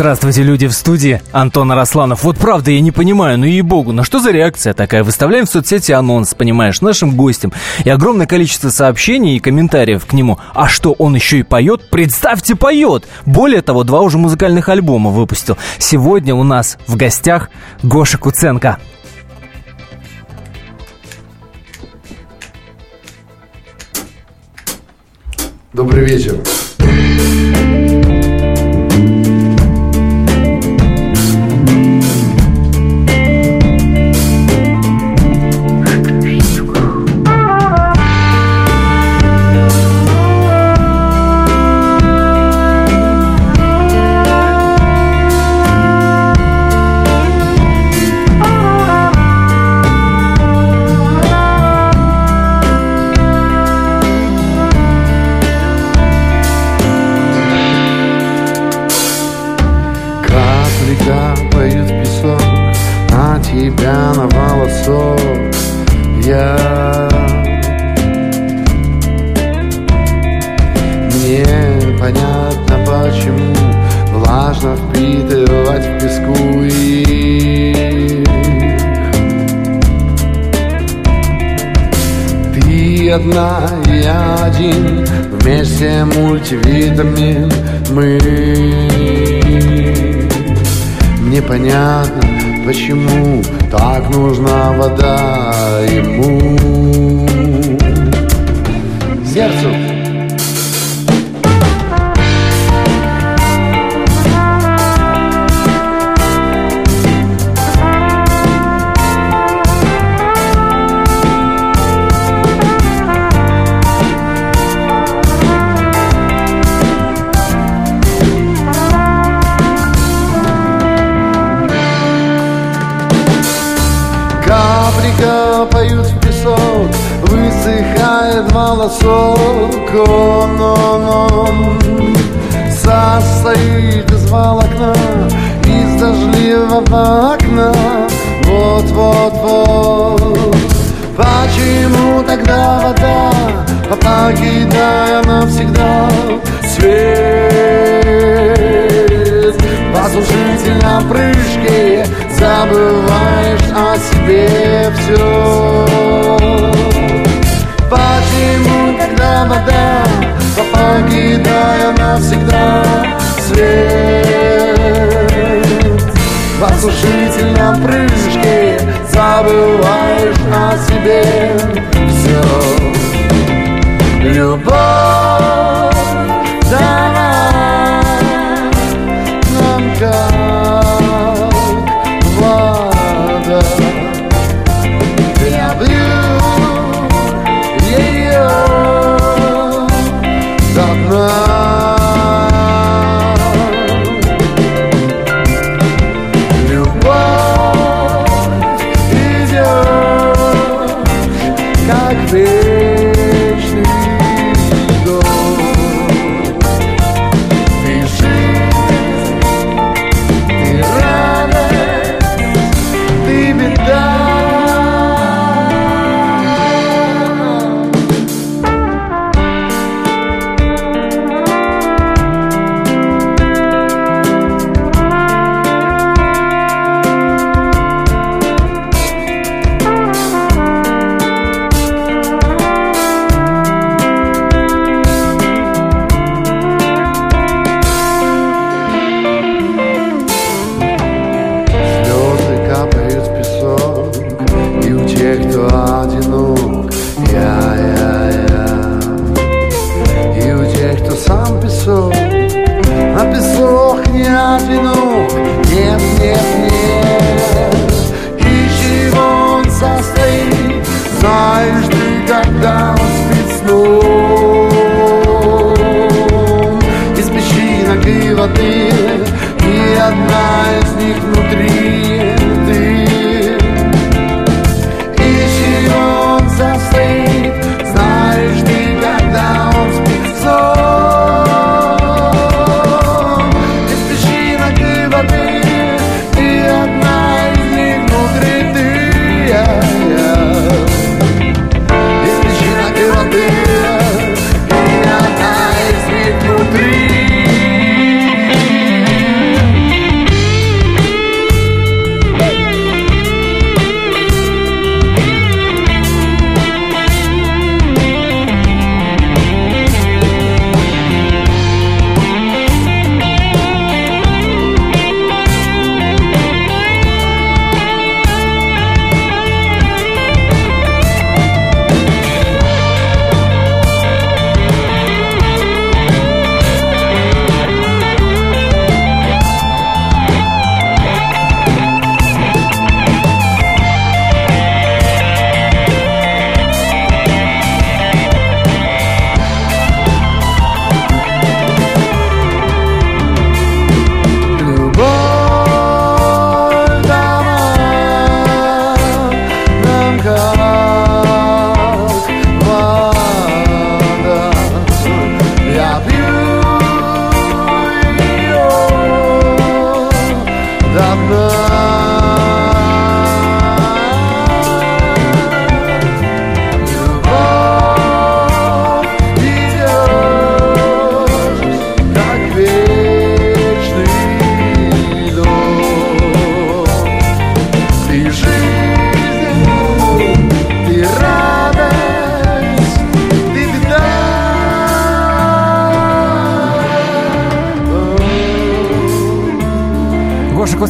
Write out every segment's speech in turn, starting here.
Здравствуйте, люди в студии. Антон Арасланов. Вот правда, я не понимаю, ну ей-богу, на что за реакция такая? Выставляем в соцсети анонс, понимаешь, нашим гостям. И огромное количество сообщений и комментариев к нему. А что, он еще и поет? Представьте, поет! Более того, два уже музыкальных альбома выпустил. Сегодня у нас в гостях Гоша Куценко. Добрый вечер. Покидая навсегда свет. Послушатель на прыжке забываешь о себе все Почему тогда вода, покидая навсегда свет? Послушатель на прыжке забываешь о себе все Любовь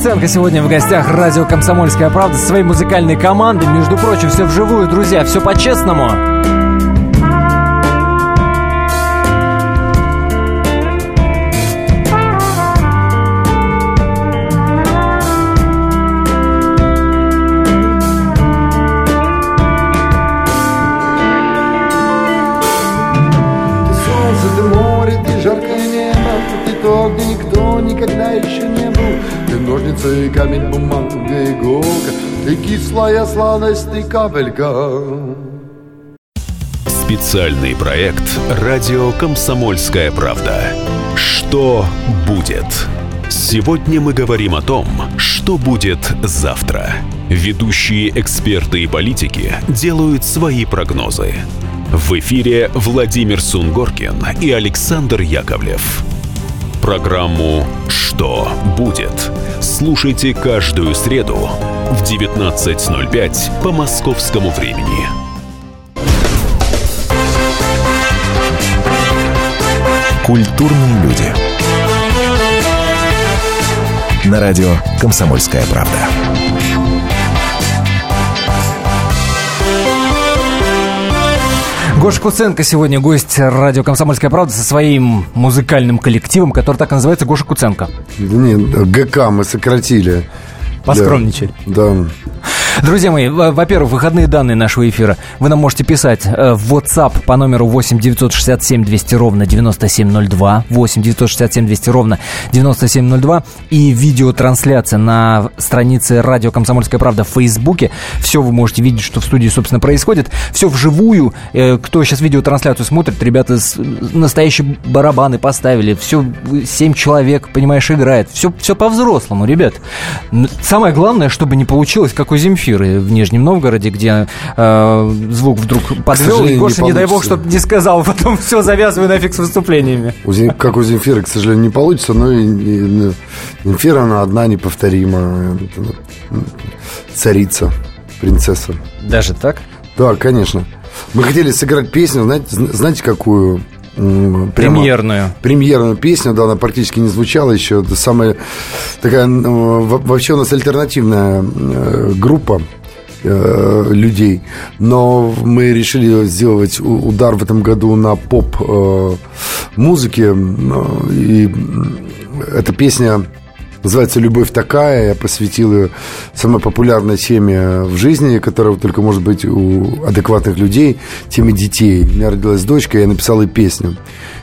Гоша Куценко сегодня в гостях радио «Комсомольская правда» со своей музыкальной командой. Между прочим, все вживую, друзья, все по-честному. Ты камень, бумага, иголка Ты кислая сладость, ты капелька Специальный проект «Радио Комсомольская правда». Что будет? Сегодня мы говорим о том, что будет завтра. Ведущие эксперты и политики делают свои прогнозы. В эфире Владимир Сунгоркин и Александр Яковлев. Программу «Что будет?» слушайте каждую среду в 19.05 по московскому времени. Культурные люди. На радио «Комсомольская правда». Гоша Куценко сегодня гость радио «Комсомольская правда» со своим музыкальным коллективом, который так и называется Гоша Куценко. Нет, ГК мы сократили. Поскромничали. Да. Друзья мои, во- во-первых, выходные данные нашего эфира вы нам можете писать э, в WhatsApp по номеру 8 967 200 ровно 9702, 8 967 200 ровно 9702 и видеотрансляция на странице радио «Комсомольская правда» в Фейсбуке. Все вы можете видеть, что в студии, собственно, происходит. Все вживую. Э, Кто сейчас видеотрансляцию смотрит, ребята настоящие барабаны поставили. Все, 7 человек, понимаешь, играет. Все, все по-взрослому, ребят. Самое главное, чтобы не получилось, как у Земфиры в Нижнем Новгороде, где э, звук вдруг подвел, и сожалению, не Гоша, не, дай бог, чтобы не сказал, потом все завязывай нафиг с выступлениями. У Зем- Как у Земфиры, к сожалению, не получится, но и, и, Земфира, она одна, неповторима. Царица, принцесса. Даже так? Да, конечно. Мы хотели сыграть песню, знаете, зн- знаете какую? Прямо- Премьерную. премьерную песню, да, она практически не звучала еще. Это самая такая, во- вообще у нас альтернативная э, группа э, людей, но мы решили сделать удар в этом году на поп э, музыке, и эта песня Называется «Любовь такая». Я посвятил ее самой популярной теме в жизни, которая только может быть у адекватных людей, теме детей. У меня родилась дочка, я написал ей песню.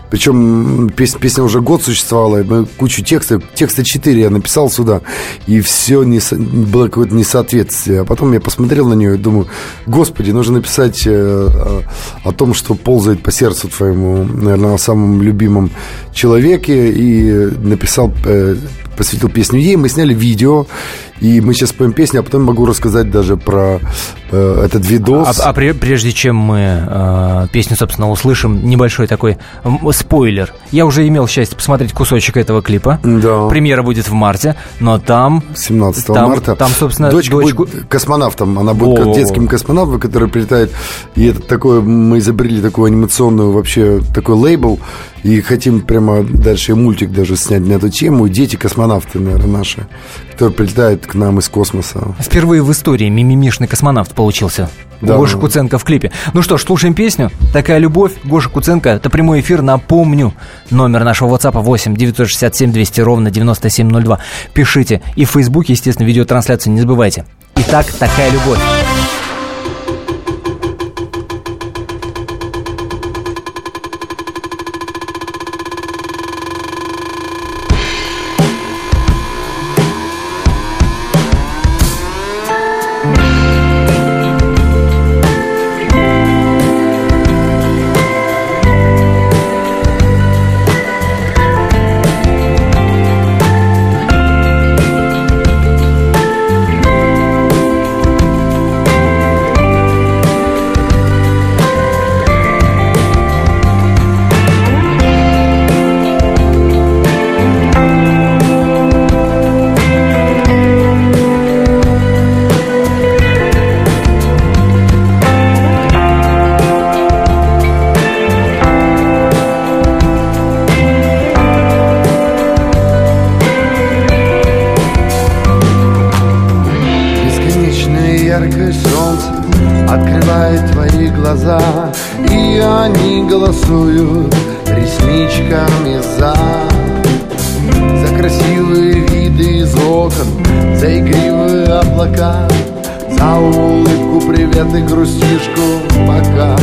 Причем песня, песня уже год существовала, мы кучу текстов, текста 4 я написал сюда, и все не, было какое-то несоответствие. А потом я посмотрел на нее и думаю, господи, нужно написать э, о, том, что ползает по сердцу твоему, наверное, о самом любимом человеке, и написал, э, посвятил песню ей, мы сняли видео, и мы сейчас споем песню, а потом могу рассказать даже про э, этот А, видос. а пре- прежде чем мы э, песню, собственно, услышим, небольшой такой спойлер. Я уже имел счастье посмотреть кусочек этого клипа. Да. Премьера будет в марте, но там... 17 там- марта. Там, собственно, Дочка дочку... будет космонавтом. Она будет как детским космонавтом, который прилетает. И это такое, мы изобрели такую анимационную вообще такой лейбл. И хотим прямо дальше мультик даже снять на эту тему. Дети космонавты, наверное, наши, которые прилетают к нам из космоса. Впервые в истории мимимишный космонавт получился. Да. У Гоши Куценко в клипе. Ну что ж, слушаем песню. Такая любовь. Гоша Куценко. Это прямой эфир. Напомню. Номер нашего WhatsApp 8 967 200 ровно 9702. Пишите. И в Фейсбуке, естественно, видеотрансляцию не забывайте. Итак, такая. Любовь Яркое солнце открывает твои глаза И они голосуют ресничками за За красивые виды из окон За игривые облака За улыбку, привет и грустишку пока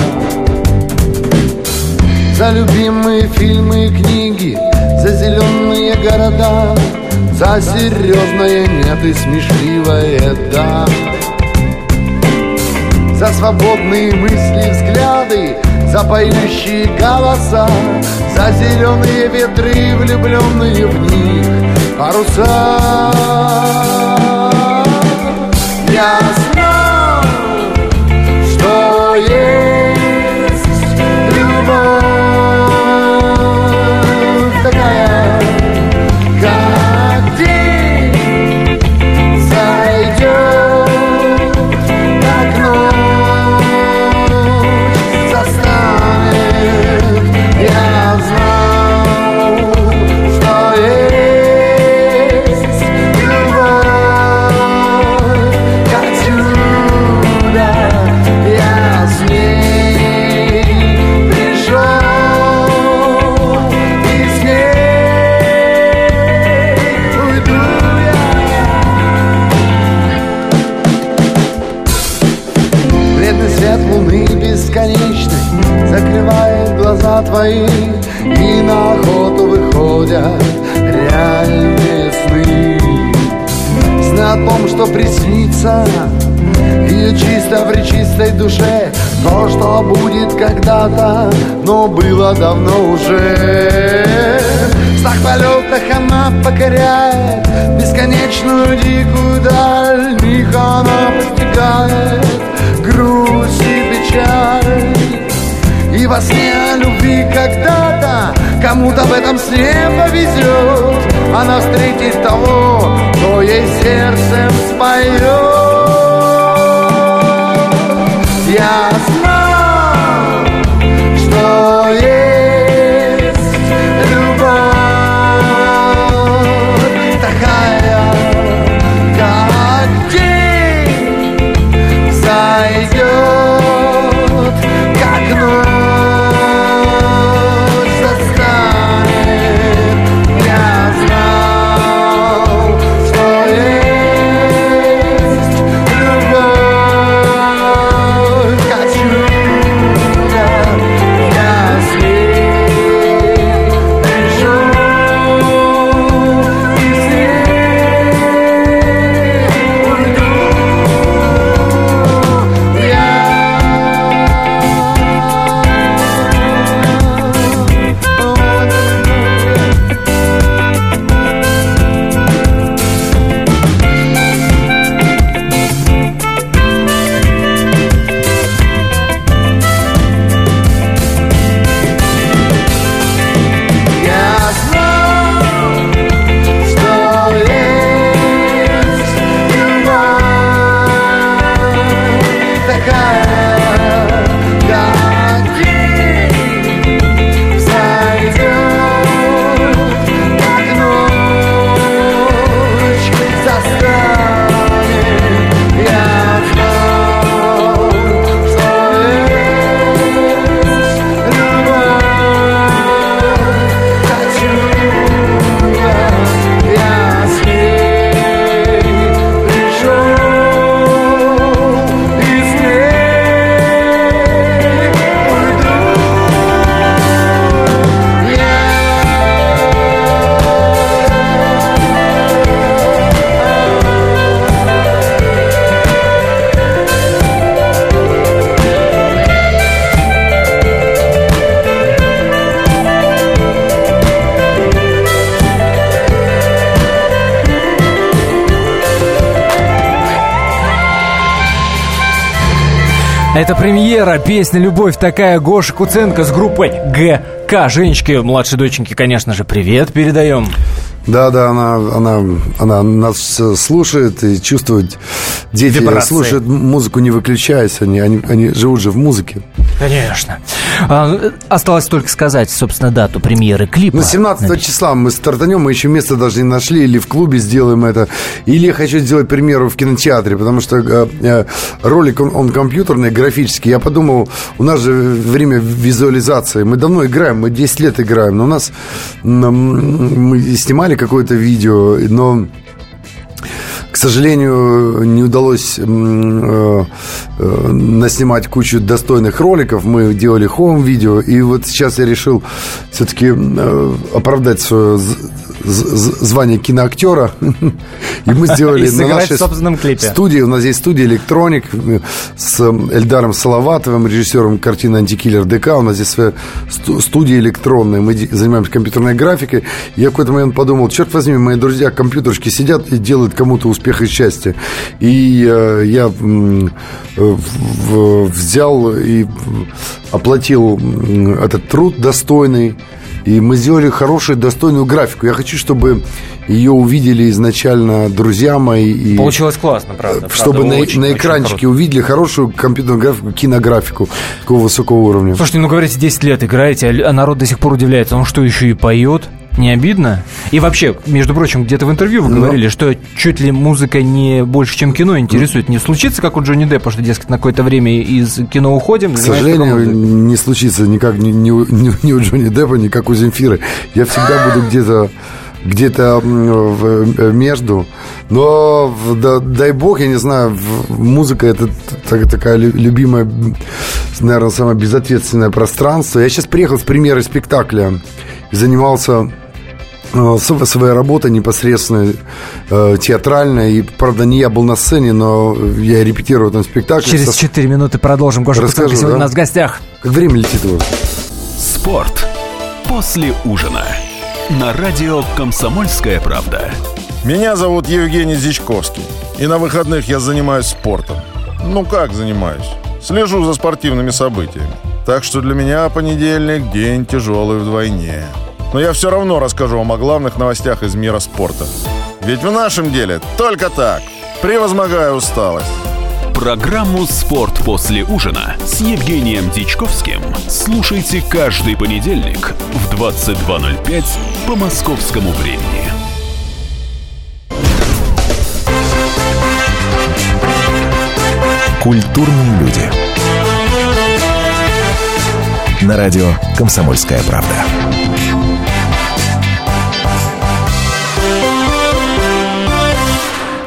За любимые фильмы и книги За зеленые города за серьезное нет и смешливое да за свободные мысли, взгляды, за поющие голоса, за зеленые ветры, влюбленные в них паруса. Я Кому-то в этом сне повезет. Она встретит того, кто ей сердцем споет Это премьера, песня «Любовь такая» Гоша Куценко с группой ГК. Женечке, младшей доченьке, конечно же, привет передаем. Да, да, она, она, она нас э, слушает и чувствует. Дети Вибрации. слушают музыку, не выключаясь, они, они, они живут же в музыке. Конечно. А, осталось только сказать, собственно, дату премьеры клипа. Ну, 17 числа мы стартанем, мы еще место даже не нашли, или в клубе сделаем это, или я хочу сделать премьеру в кинотеатре, потому что э, э, ролик, он, он компьютерный, графический. Я подумал, у нас же время визуализации, мы давно играем, мы 10 лет играем, но у нас мы снимали какое-то видео, но к сожалению, не удалось э, э, наснимать кучу достойных роликов. Мы делали хоум-видео, и вот сейчас я решил все-таки э, оправдать свое звание киноактера. И мы сделали на нашей студии. У нас здесь студия «Электроник» с Эльдаром Салаватовым, режиссером картины «Антикиллер ДК». У нас здесь студия электронная. Мы занимаемся компьютерной графикой. Я в какой-то момент подумал, черт возьми, мои друзья компьютерщики сидят и делают кому-то успех и счастье. И э, я взял и оплатил этот труд достойный и мы сделали хорошую, достойную графику. Я хочу, чтобы ее увидели изначально друзья мои. И Получилось классно, правда. Чтобы правда, на, очень, на экранчике очень увидели хорошую компьютерную графику, кинографику такого высокого уровня. Слушайте, ну говорите, 10 лет играете, а народ до сих пор удивляется. Он что, еще и поет? Не обидно? И вообще, между прочим, где-то в интервью вы говорили, Но... что чуть ли музыка не больше, чем кино интересует. Не случится, как у Джонни Деппа, что, дескать, на какое-то время из кино уходим? К сожалению, не случится никак ни, ни, ни, ни у Джонни Деппа, ни как у Земфиры. Я всегда буду где-то где-то между. Но да, дай бог, я не знаю, музыка это такая любимая, наверное, самое безответственное пространство. Я сейчас приехал с премьеры спектакля и занимался Э, своя работа непосредственно э, театральная. И, правда, не я был на сцене, но я репетирую в этом спектакле. Через 4 минуты продолжим. Гоша Расскажу, сегодня да? у нас в гостях. Как время летит вас. Спорт после ужина. На радио «Комсомольская правда». Меня зовут Евгений Зичковский. И на выходных я занимаюсь спортом. Ну как занимаюсь? Слежу за спортивными событиями. Так что для меня понедельник день тяжелый вдвойне но я все равно расскажу вам о главных новостях из мира спорта. Ведь в нашем деле только так, превозмогая усталость. Программу «Спорт после ужина» с Евгением Дичковским слушайте каждый понедельник в 22.05 по московскому времени. Культурные люди. На радио «Комсомольская правда».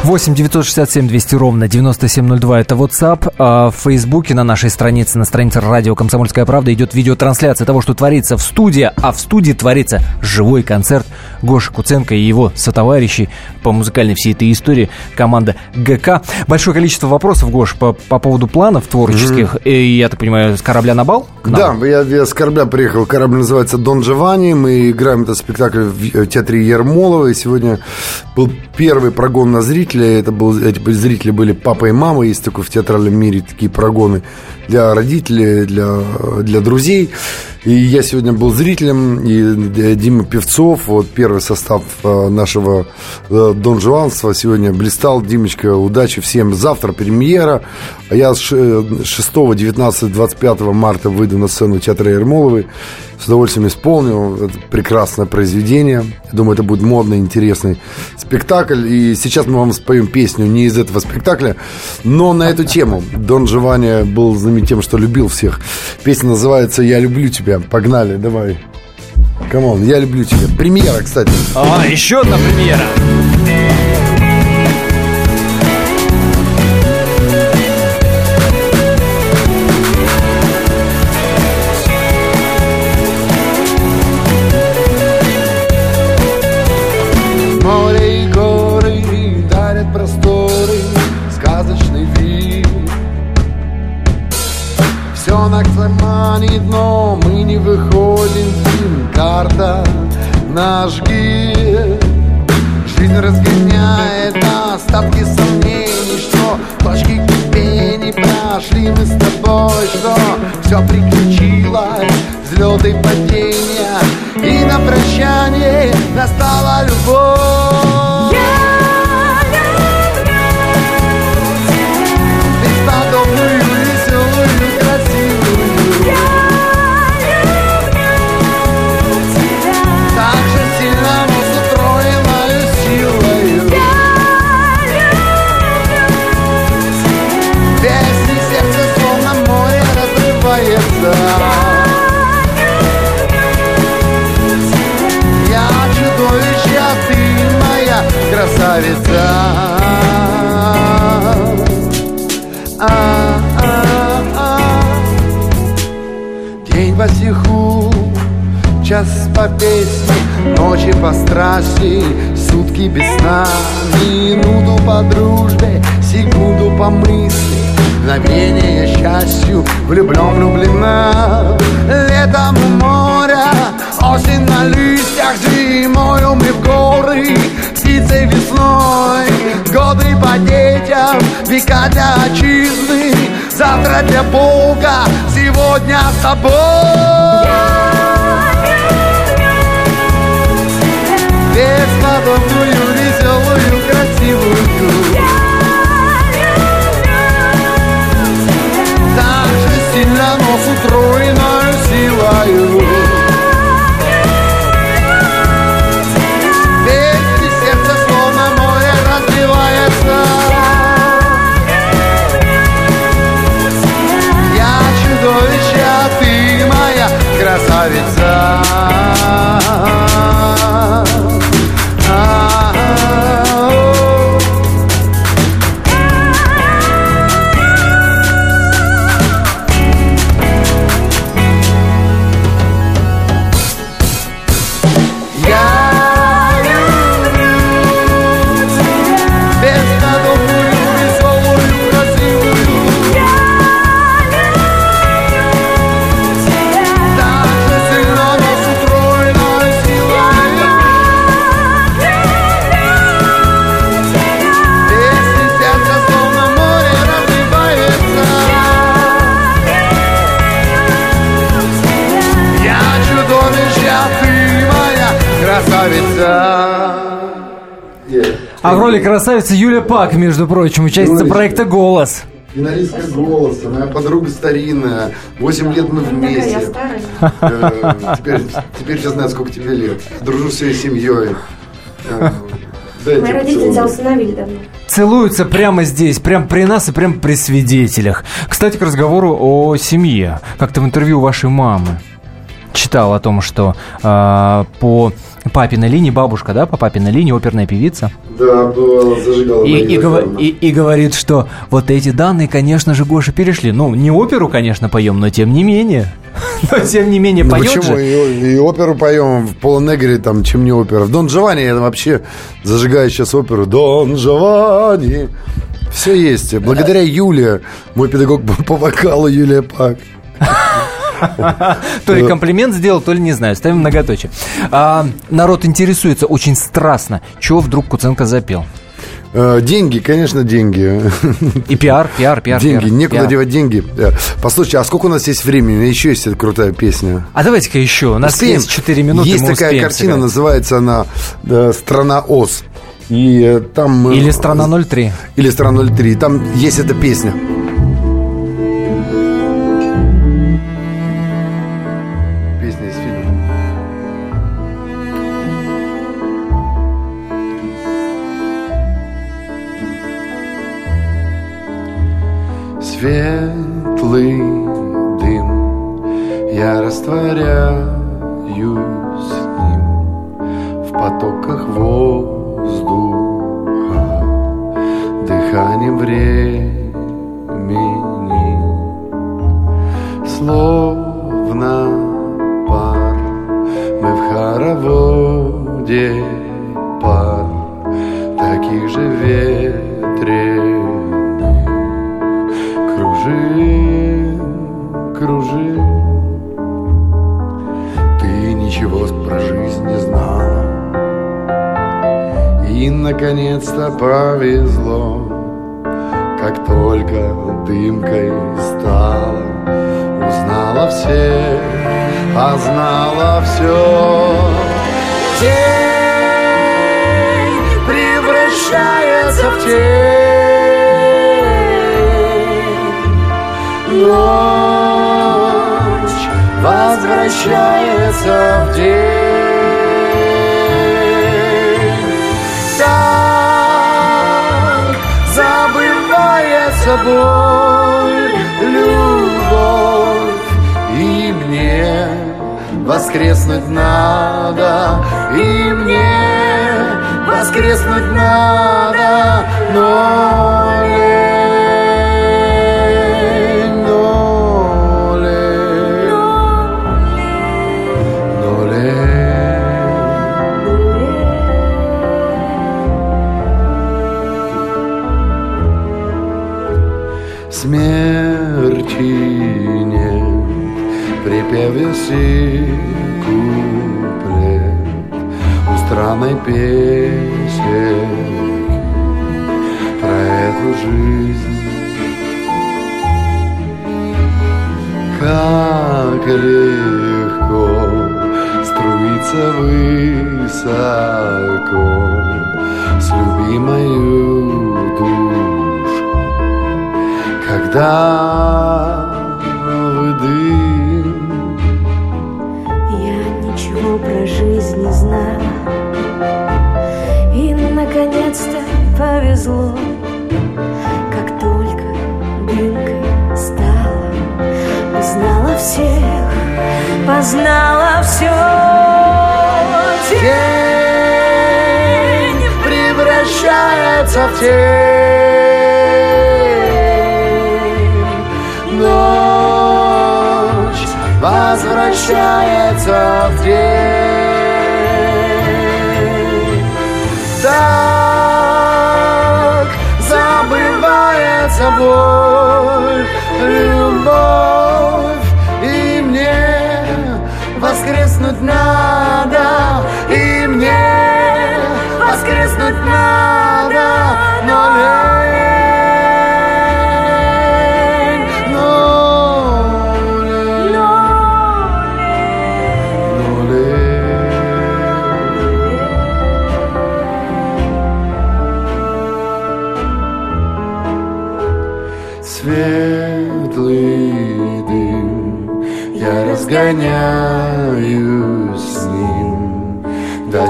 8 967 200 ровно 9702 это WhatsApp. А в Фейсбуке на нашей странице, на странице радио «Комсомольская правда» идет видеотрансляция того, что творится в студии, а в студии творится живой концерт Гоши Куценко и его сотоварищей по музыкальной всей этой истории, команда ГК. Большое количество вопросов, Гош, по, по поводу планов творческих. Mm-hmm. И, я так понимаю, с корабля на бал? Да, я, я с корабля приехал. Корабль называется «Дон Джованни». Мы играем этот спектакль в театре Ермолова. И сегодня был первый прогон на зрителей зрители. Это был, эти зрители были папа и мама. Есть такой в театральном мире такие прогоны для родителей, для, для друзей. И я сегодня был зрителем, и Дима Певцов, вот первый состав э, нашего э, Дон Жуанства сегодня блистал. Димочка, удачи всем. Завтра премьера. А я с 6, 19, 25 марта выйду на сцену театра Ермоловой. С удовольствием исполню. Это прекрасное произведение. Думаю, это будет модный, интересный спектакль. И сейчас мы вам споем песню не из этого спектакля, но на эту тему. Дон Джованни был знаменит тем, что любил всех. Песня называется «Я люблю тебя». Погнали, давай. Come on, я люблю тебя. Премьера, кстати. А, еще одна премьера. Наш гид Жизнь разгоняет остатки сомнений Что точки кипений прошли мы с тобой Что все приключилось, взлеты падения. И на прощание настала любовь красавица. А-а-а. День по стиху, час по песне, ночи по страсти, сутки без сна, минуту по дружбе, секунду по мысли, мгновение счастью, влюблен, влюблена. Летом у моря, осень на листьях, зимою мы в горы, птицей весной, годы по детям, века для отчизны, завтра для Бога, сегодня с тобой. Бесподобную, веселую, красивую А в роли красавицы Юля Пак, между прочим, участница Юлечка. проекта «Голос». Финалистка голоса, моя подруга старинная. Восемь лет мы вместе. Э, Теперь, теперь я знаю, сколько тебе лет. Дружу с своей семьей. Э, Мои родители поцелуй. тебя усыновили давно. Целуются прямо здесь, прямо при нас и прямо при свидетелях. Кстати, к разговору о семье. Как-то в интервью вашей мамы читал о том, что а, по папиной линии, бабушка, да, по папиной линии оперная певица, Да, была зажигала. и, и Захаровна. и- и говорит, что вот эти данные, конечно же, Гоша перешли. Ну, не оперу, конечно, поем, но тем не менее. Но тем не менее, Ну поет почему? же. И, и оперу поем в Полонегре, там, чем не опера. В Дон Джованни я вообще зажигаю сейчас оперу. Дон Джованни. Все есть. Благодаря Юле, мой педагог по вокалу Юлия Пак. То ли комплимент сделал, то ли не знаю. Ставим многоточие. А, народ интересуется очень страстно. Чего вдруг Куценко запел? Э, деньги, конечно, деньги. И пиар, пиар, пиар. деньги, пиар, некуда пиар. девать деньги. Э, Послушайте, а сколько у нас есть времени? Еще есть эта крутая песня. А давайте-ка еще. У нас Успеем? есть 4 минуты. Есть такая успеем картина, сыграть. называется она э, «Страна Оз». И э, там... э, Или страна 03. Или «Страна 03». Там есть эта песня. Светлый дым, я растворяюсь с ним в потоках воздуха, дыханием времени, словно наконец-то, повезло. Как только дымкой стала Узнала все, а знала все День превращается в тень. Ночь возвращается в день боль, любовь И мне воскреснуть надо И мне воскреснуть надо, но лень, припеве куплет у странной песни про эту жизнь. Как легко струиться высоко с любимою душу, когда познала все Тень превращается в тень. Ночь возвращается в день Так забывается боль, надо И мне воскреснуть надо Но лень, но. Светлый дым Я разгоняю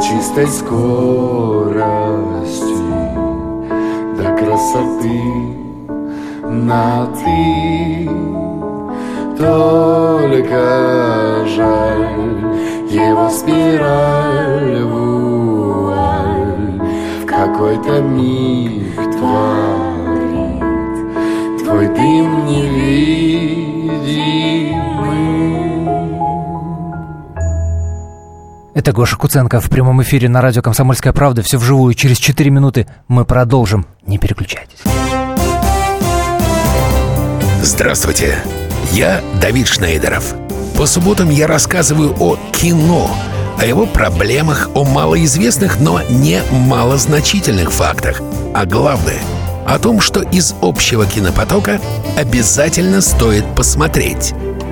чистой скорости До красоты на ты Только жаль Его спираль вуаль В какой-то миг творит Твой дым Это Гоша Куценко в прямом эфире на радио «Комсомольская правда». Все вживую. Через 4 минуты мы продолжим. Не переключайтесь. Здравствуйте, я Давид Шнейдеров. По субботам я рассказываю о кино, о его проблемах, о малоизвестных, но не малозначительных фактах. А главное – о том, что из общего кинопотока обязательно стоит посмотреть.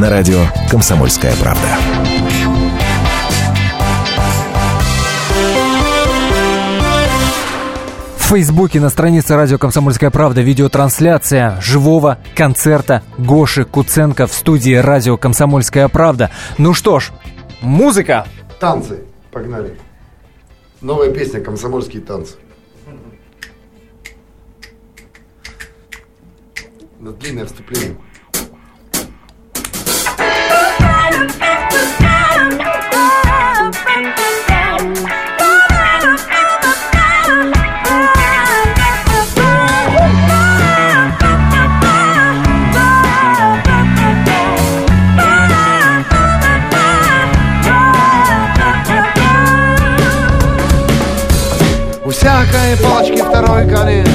На радио «Комсомольская правда». В Фейсбуке на странице радио «Комсомольская правда» видеотрансляция живого концерта Гоши Куценко в студии радио «Комсомольская правда». Ну что ж, музыка! Танцы. Погнали. Новая песня «Комсомольские танцы». На длинное вступление. Всякой палочки второй конец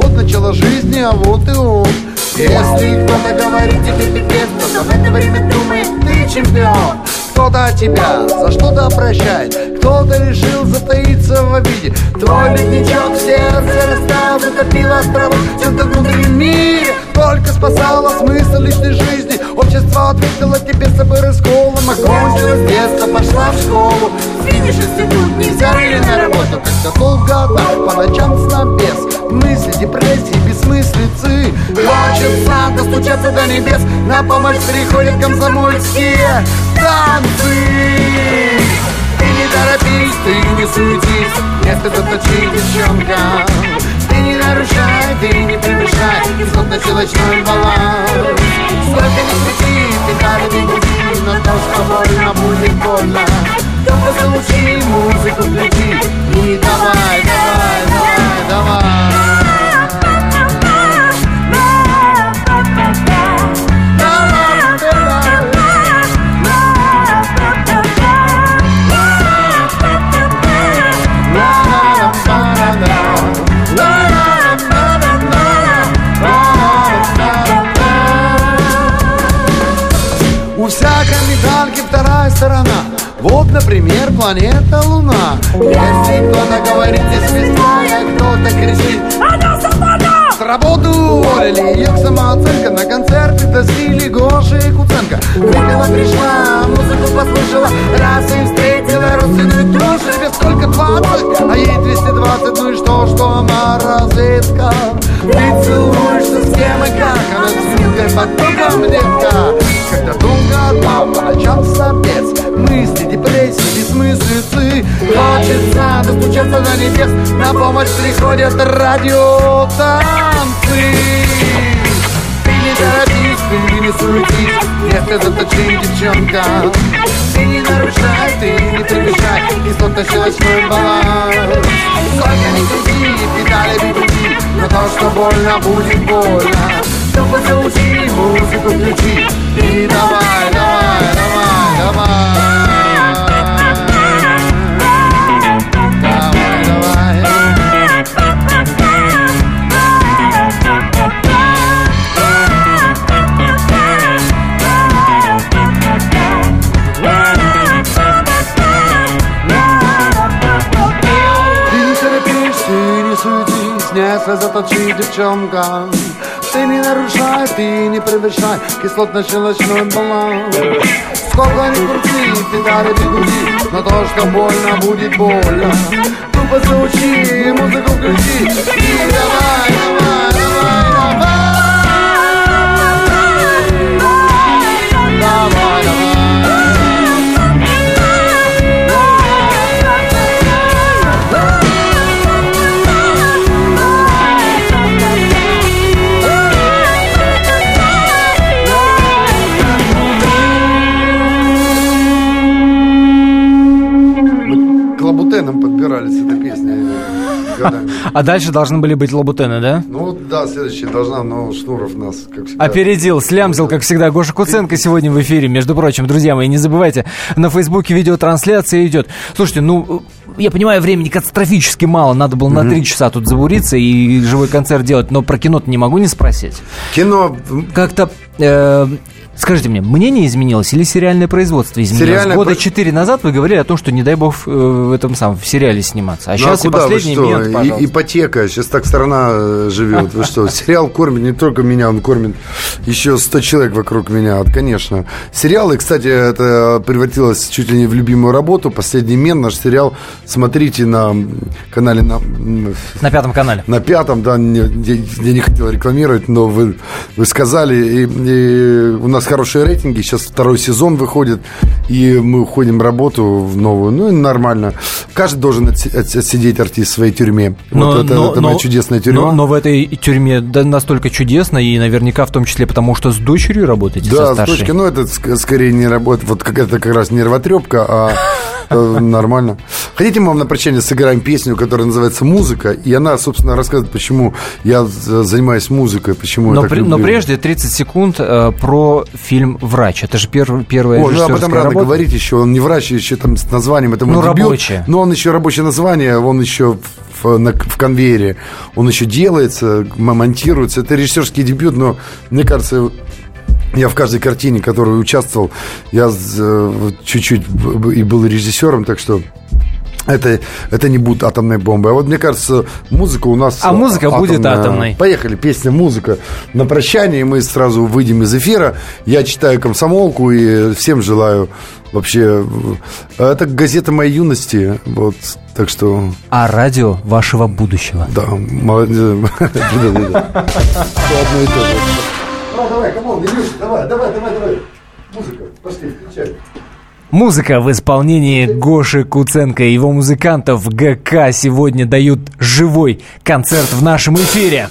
Вот начало жизни, а вот и он. Если кто-то говорит тебе пипец То в это время думает, ты чемпион Кто-то тебя за что-то прощает Кто-то решил затаиться в обиде. Твой ледничок в сердце растаял, затопил островок. Где-то внутри мире только спасала смысл личной жизни. Общество ответило тебе с собой расколом. Окончилось детство, пошла в школу. Финиш институт, не взяли на работу. Когда долго по ночам сна без Мысли, депрессии, бессмыслицы. Хочется достучаться до небес На помощь приходят комсомольские танцы. Ты не торопись, ты не суетись Место заточи, девчонка Ты не нарушай, ты не превышай Кислотно-щелочной баланс. Сколько не крути, педали не крути Но то, что больно, будет больно. Только заучи, музыку включи И давай, давай, давай У всякой медальки вторая сторона Вот, например, планета Луна. Если кто-то говорит здесь свистая, кто-то кричит. С работы уволили, ее самооценка. На концерты тащили Гоша и Куценко. Выпила, пришла, музыку послушала. Раз и встретила родственную душу Тебе сколько, 20, а ей 220 Ну и что, что она розетка Ты целуешься с кем и как? Она с вилкой под боком, детка когда долго там по ночам сопец Мысли, депрессии, бессмыслицы. Хочется достучаться до небес На помощь приходят радио танцы Ты не торопись, ты не суетись Место заточи, девчонка. Ты не нарушай, ты не превышай Кислотно-щелочной баланс. Сколько ни крути, педали бегути Но то, что больно, будет больно. Только заучи, музыку включи. И давай, давай, давай, давай Давай, давай Ты не торопись, ты не суетись, не сосредоточи, девчонка Ты не нарушай, ты не превышай кислотно-щелочной баланс Сколько ни крути, педали бегути, но то, что больно, будет больно. Тупо заучи, музыку включи. И давай, давай, подбирались с этой песней годами. А дальше должны были быть лабутены, да? Ну да, следующая должна, но Шнуров нас, как всегда. Опередил, слямзил, как всегда. Гоша Куценко сегодня в эфире. Между прочим, друзья мои, не забывайте, на Фейсбуке видеотрансляция идет. Слушайте, ну, я понимаю, времени катастрофически мало. Надо было на три часа тут забуриться и живой концерт делать. Но про кино не могу не спросить. Кино, Как-то... э, Скажите мне, мнение изменилось или сериальное производство изменилось? Сериальное Года про- четыре назад вы говорили о том, что не дай бог э, в этом самом в сериале сниматься. А ну, сейчас а куда и вы последний минут, И- ипотека, сейчас так страна э, живет. Вы что, сериал кормит не только меня, он кормит еще 100 человек вокруг меня, конечно. Сериалы, кстати, это превратилось чуть ли не в любимую работу. Последний мен, наш сериал, смотрите на канале на, На пятом канале. на пятом, да, я не хотел рекламировать, но вы, вы сказали, и, и у нас хорошие рейтинги, сейчас второй сезон выходит, и мы уходим в работу в новую, ну и нормально. Каждый должен отси- отси- отсидеть артист в своей тюрьме. вот это, это моя чудесная тюрьма. Но, но в этой тюрьме да, настолько чудесно, и наверняка в том числе потому, что с дочерью работаете, Да, с дочкой, ну это ск- скорее не работа, вот как это как раз нервотрепка, а нормально. Хотите, мы вам на прощание сыграем песню, которая называется «Музыка», и она, собственно, рассказывает, почему я занимаюсь музыкой, почему я Но, так при- но люблю. прежде 30 секунд э, про фильм «Врач». Это же пер- первая О, ну об режиссерская этом рано работа. говорить еще. Он не врач, еще там с названием. Это Ну, дебют. рабочее. Но он еще рабочее название, он еще в, в- на- в конвейере. Он еще делается, монтируется. Это режиссерский дебют, но мне кажется, я в каждой картине, в которой участвовал, я э, чуть-чуть и был режиссером, так что это, это не будет атомной бомбой. А вот мне кажется, музыка у нас... А музыка будет атомной. Поехали, песня «Музыка». На прощание мы сразу выйдем из эфира. Я читаю «Комсомолку» и всем желаю вообще... э, Это газета моей юности. Вот, так что... А радио вашего будущего. Да, молодец. Одно и то же. Давай, давай, come on, Илюша, давай, давай, давай, давай. Музыка, пошли, включай. Музыка в исполнении Гоши Куценко и его музыкантов ГК сегодня дают живой концерт в нашем эфире.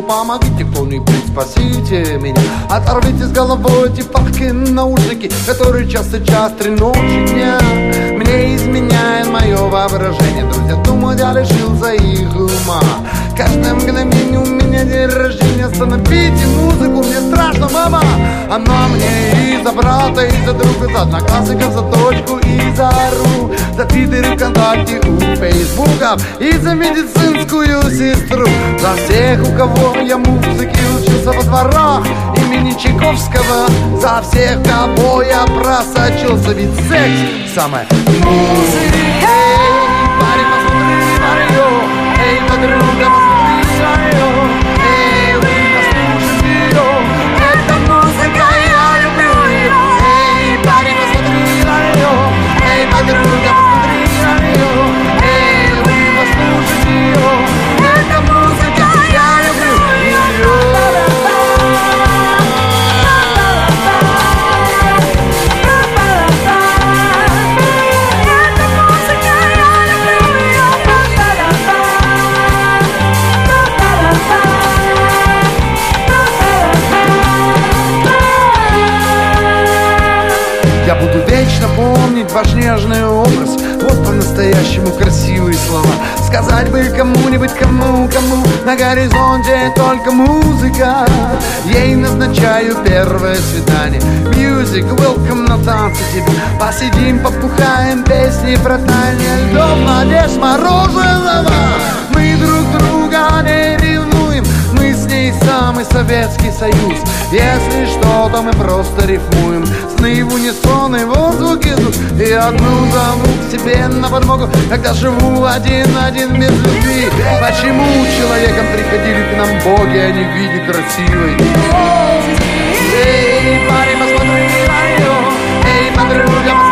Музыку, помогите кто-нибудь, спасите меня. Оторвите с головой эти пахки наушники Которые час час, три ночи дня. Мне изменяет мое воображение Друзья думают, я лишился их ума Каждое мгновение у меня день рождения. Остановите музыку, мне страшно, мама. Она мне и за брата, и за друга За одноклассника, за дочку и за ру За твиттеры, вконтакте, у фейсбука И за медицинскую сестру. За всех, у кого я музыки учился во дворах Имени Чайковского. За всех, кого я просочился Ведь секс самое. Музыка! Эй, парень, посмотри на Эй, подруга, вечно помнить ваш нежный образ. Вот по-настоящему красивые слова. Сказать бы кому-нибудь, кому, кому На горизонте только музыка. Ей назначаю первое свидание. Music, welcome на танцы тебе. Посидим, попухаем песни про тайны. Льдов, надежд, мороженого. Мы друг самый Советский Союз. Если что-то мы просто рифмуем Сны в унисон и воздух идут И одну зову к себе на подмогу Когда живу один-один без любви. Почему человеком приходили к нам боги, а не в красивой Эй, парень, посмотри на неё Эй, подруга, посмотри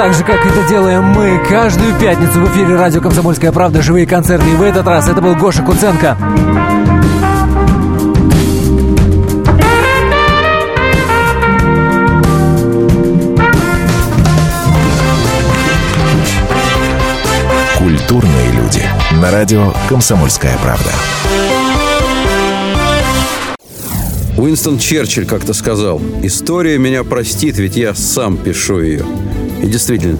так же, как это делаем мы, каждую пятницу в эфире радио «Комсомольская правда» живые концерты. И в этот раз это был Гоша Куценко. Культурные люди. На радио «Комсомольская правда». Уинстон Черчилль как-то сказал, «История меня простит, ведь я сам пишу ее». И действительно,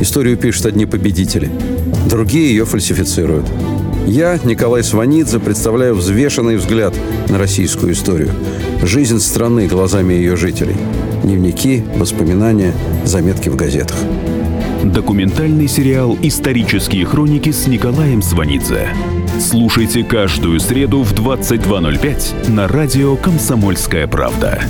историю пишут одни победители, другие ее фальсифицируют. Я, Николай Сванидзе, представляю взвешенный взгляд на российскую историю. Жизнь страны глазами ее жителей. Дневники, воспоминания, заметки в газетах. Документальный сериал «Исторические хроники» с Николаем Сванидзе. Слушайте каждую среду в 22.05 на радио «Комсомольская правда».